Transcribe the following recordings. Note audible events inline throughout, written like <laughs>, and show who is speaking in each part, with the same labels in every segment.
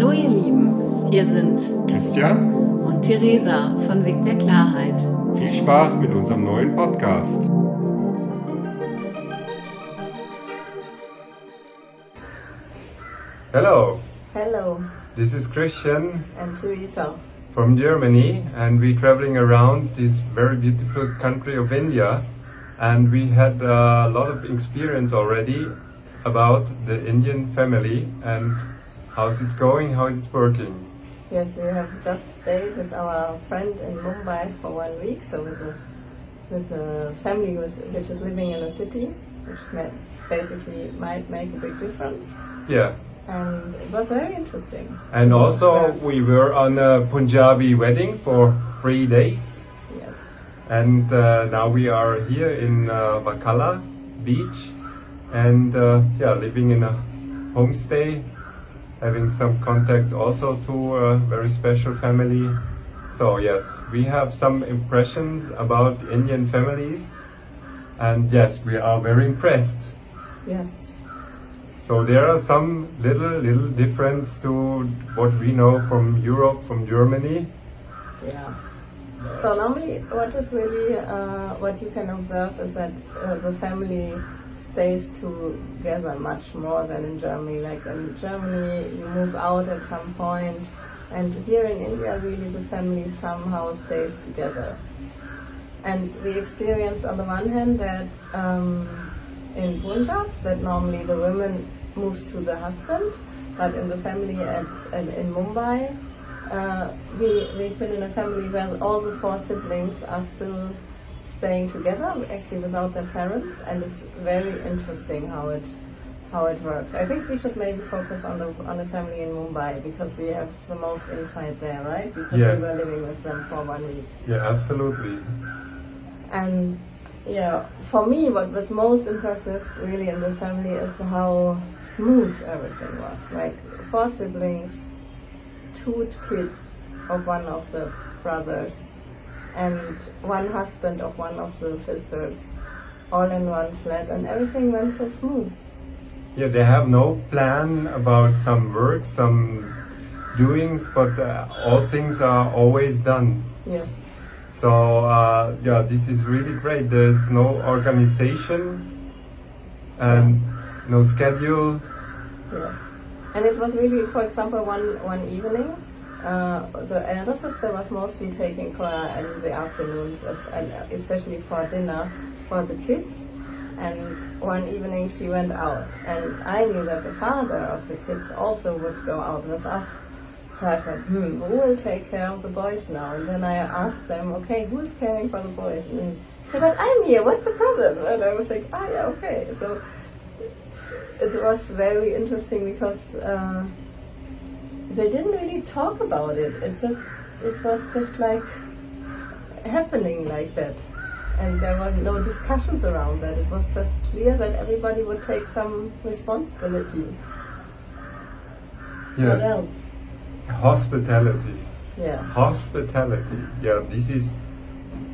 Speaker 1: Hallo ihr Lieben, hier sind
Speaker 2: Christian
Speaker 1: und Theresa von Weg der Klarheit.
Speaker 2: Viel Spaß mit unserem neuen Podcast. Hello,
Speaker 3: Hello,
Speaker 2: this is Christian
Speaker 3: and Teresa.
Speaker 2: from Germany, and we're traveling around this very beautiful country of India. And we had a lot of experience already about the Indian family and how's it going, how is it working.
Speaker 3: Yes, we have just stayed with our friend in Mumbai for one week, so with a with a family which is living in a city, which may, basically might make a big difference.
Speaker 2: Yeah.
Speaker 3: And it was very interesting.
Speaker 2: And also, we were on a Punjabi wedding for three days.
Speaker 3: yes,
Speaker 2: And uh, now we are here in uh, Bakala beach and uh, yeah, living in a homestay, having some contact also to a very special family. So yes, we have some impressions about Indian families and yes, we are very impressed.
Speaker 3: yes,
Speaker 2: So there are some little little difference to what we know from Europe, from Germany.
Speaker 3: yeah. So normally, what is really uh, what you can observe is that uh, the family stays together much more than in Germany. Like in Germany, you move out at some point, and here in India, really the family somehow stays together. And we experience on the one hand that um, in Punjab, that normally the woman moves to the husband, but in the family at, at in Mumbai, uh, we we've been in a family where all the four siblings are still staying together, actually without their parents, and it's very interesting how it how it works. I think we should maybe focus on the on the family in Mumbai because we have the most insight there, right? Because
Speaker 2: Yeah.
Speaker 3: we were living with them for one week.
Speaker 2: Yeah, absolutely.
Speaker 3: And yeah, for me, what was most impressive really in this family is how smooth everything was. Like four siblings, two kids of one of the brothers, and one husband of one of the sisters, all in one flat, and everything went so smooth.
Speaker 2: Yeah, they have no plan about some work, some doings, but uh, all things are always done.
Speaker 3: Yes,
Speaker 2: So uh, yeah, this is really great. There's no organization and no schedule.
Speaker 3: yes. And it was really, for example, one one evening. Uh, the elder sister was mostly taking care in the afternoons, uh, and especially for dinner for the kids. And one evening she went out, and I knew that the father of the kids also would go out with us. So I said, hmm, who will take care of the boys now? And then I asked them, okay, who's caring for the boys? And they said, but I'm here, what's the problem? And I was like, ah, yeah, okay. So it was very interesting because uh, they didn't really talk about it. It just, it was just like happening like that. And there were no discussions around that. It was just clear that everybody would take some responsibility. What else?
Speaker 2: hospitality.
Speaker 3: Yeah.
Speaker 2: Hospitality. Yeah, this is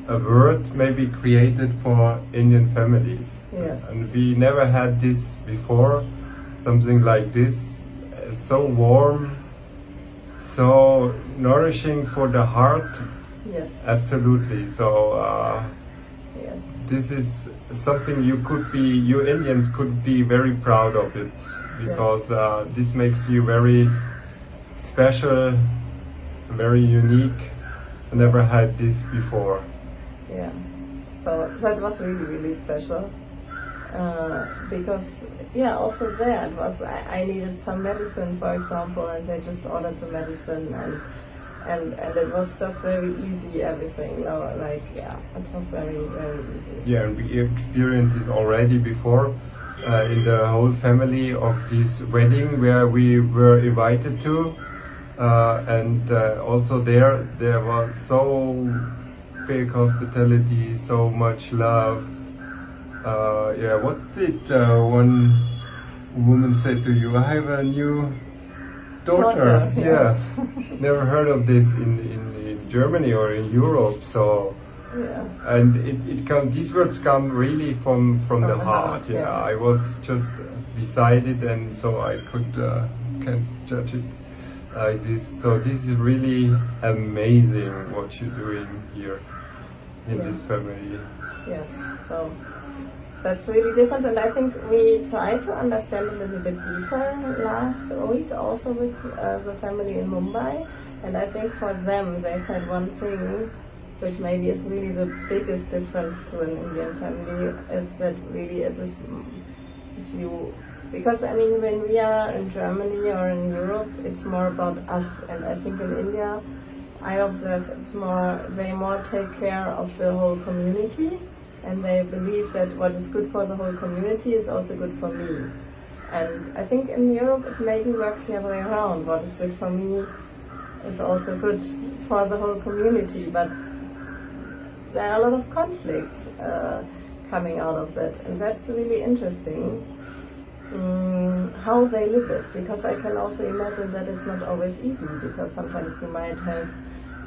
Speaker 2: a word maybe created for Indian families.
Speaker 3: Yes.
Speaker 2: And we never had this before. Something like this, so warm, so nourishing for the heart.
Speaker 3: Yes.
Speaker 2: Absolutely. So uh,
Speaker 3: Yes.
Speaker 2: this is something you could be, you Indians could be very proud of it because uh, this makes you very special, very unique. I never had this before.
Speaker 3: Yeah. So that was really, really special. Uh, because, yeah, also there it was, I, I needed some medicine, for example, and they just ordered the medicine and and, and it was just very easy, everything. No, like, yeah, it was very, very easy.
Speaker 2: Yeah, and we experienced this already before uh, in the whole family of this wedding where we were invited to, uh, and uh, also there there was so big hospitality, so much love. Uh, yeah, what did uh, one woman say to you? I have a new daughter.
Speaker 3: Daughter, yeah.
Speaker 2: Yes, <laughs> never heard of this in, in, in Germany or in Europe. So
Speaker 3: Yeah.
Speaker 2: and it, it come these words come really from from, the,
Speaker 3: the
Speaker 2: heart,
Speaker 3: heart,
Speaker 2: yeah.
Speaker 3: yeah.
Speaker 2: i was just beside it and so i could uh, can judge it like this. So this is really amazing what you're doing here in this family.
Speaker 3: Yes, so that's really different, and I think we tried to understand a little bit deeper last week also with uh, the family in Mumbai, and I think for them they said one thing which maybe is really the biggest difference to an Indian family is that really it is if you because I mean when we are in Germany or in Europe it's more about us and I think in India I observe it's more they more take care of the whole community and they believe that what is good for the whole community is also good for me. And I think in Europe it maybe works the other way around. What is good for me is also good for the whole community. But there are a lot of conflicts uh, coming out of that, and that's really interesting. Mm, how they live it because I can also imagine that it's not always easy because sometimes you might have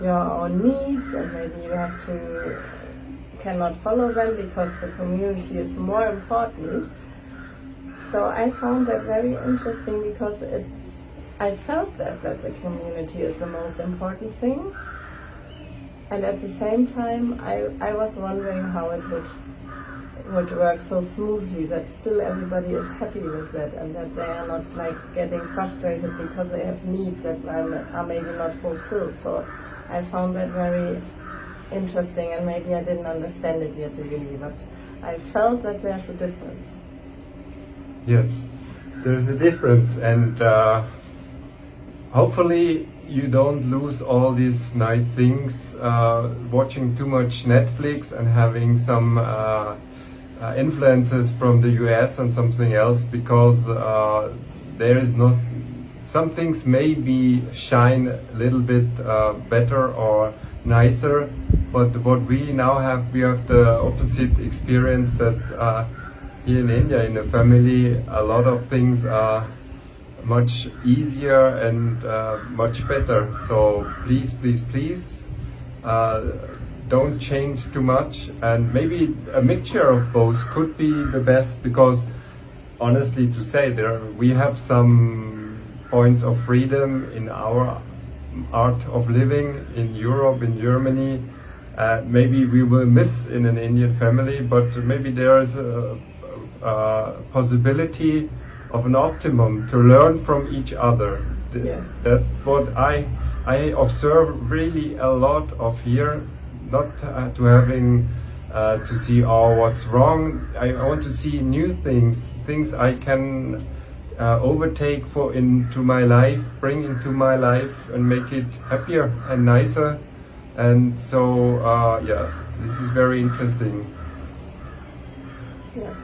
Speaker 3: your own needs and maybe you have to cannot follow them because the community is more important. So I found that very interesting because it I felt that that the community is the most important thing. And at the same time I, I was wondering how it would would work so smoothly that still everybody is happy with that and that they are not like getting frustrated because they have needs that are maybe not fulfilled. So I found that very interesting and maybe I didn't understand it yet really, but I felt that there's a difference.
Speaker 2: Yes, there's a difference, and uh, hopefully you don't lose all these nice things uh, watching too much Netflix and having some uh, uh, influences from the US and something else because uh, there is not. Some things maybe shine a little bit uh, better or nicer, but what we now have, we have the opposite experience that uh, here in India, in the family, a lot of things are much easier and uh, much better. So please, please, please, uh, don't change too much, and maybe a mixture of both could be the best because, honestly, to say there, we have some points of freedom in our art of living in Europe, in Germany. Uh, maybe we will miss in an Indian family, but maybe there is a, a possibility of an optimum to learn from each other.
Speaker 3: Yes.
Speaker 2: That's what I I observe really a lot of here. Not uh, to having uh, to see oh what's wrong. I, I want to see new things, things I can uh, overtake for into my life, bring into my life, and make it happier and nicer. And so, uh, yes, this is very interesting.
Speaker 3: Yes.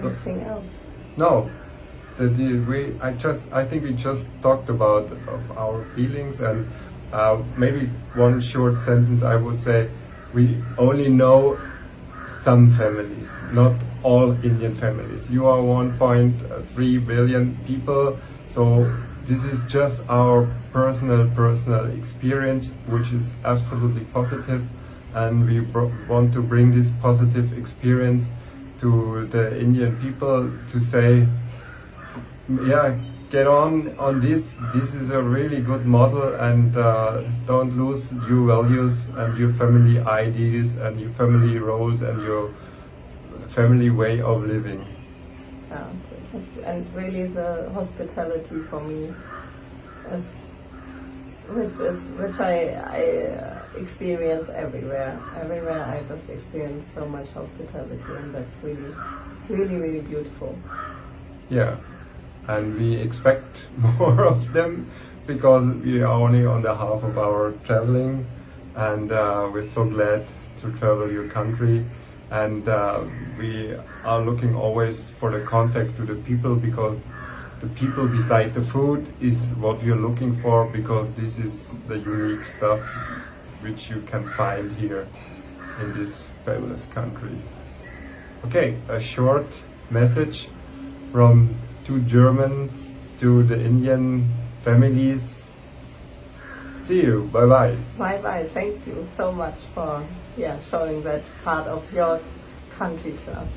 Speaker 2: So-
Speaker 3: else?
Speaker 2: No, the, the, we I just I think we just talked about of our feelings and uh, maybe one short sentence I would say we only know some families, not all Indian families. You are 1.3 billion people, so this is just our personal personal experience, which is absolutely positive, and we want to bring this positive experience to the Indian people to say, yeah, get on on this. This is a really good model, and uh, don't lose your values and your family ideas and your family roles and your family way of living.
Speaker 3: Yeah, was- and really the hospitality for me is, which is which I I uh, experience everywhere. Everywhere I just experience so much hospitality, and that's really, really, really beautiful.
Speaker 2: Yeah, and we expect <laughs> more of them because we are only on the half of our traveling, and uh, we're so glad to travel your country. And uh, we are looking always for the contact to the people because the people beside the food is what we're looking for because this is the unique stuff which you can find here in this fabulous country. Okay, a short message from two Germans to the Indian families. See you. Bye bye.
Speaker 3: Bye bye. Thank you so much for yeah showing that part of your country to us.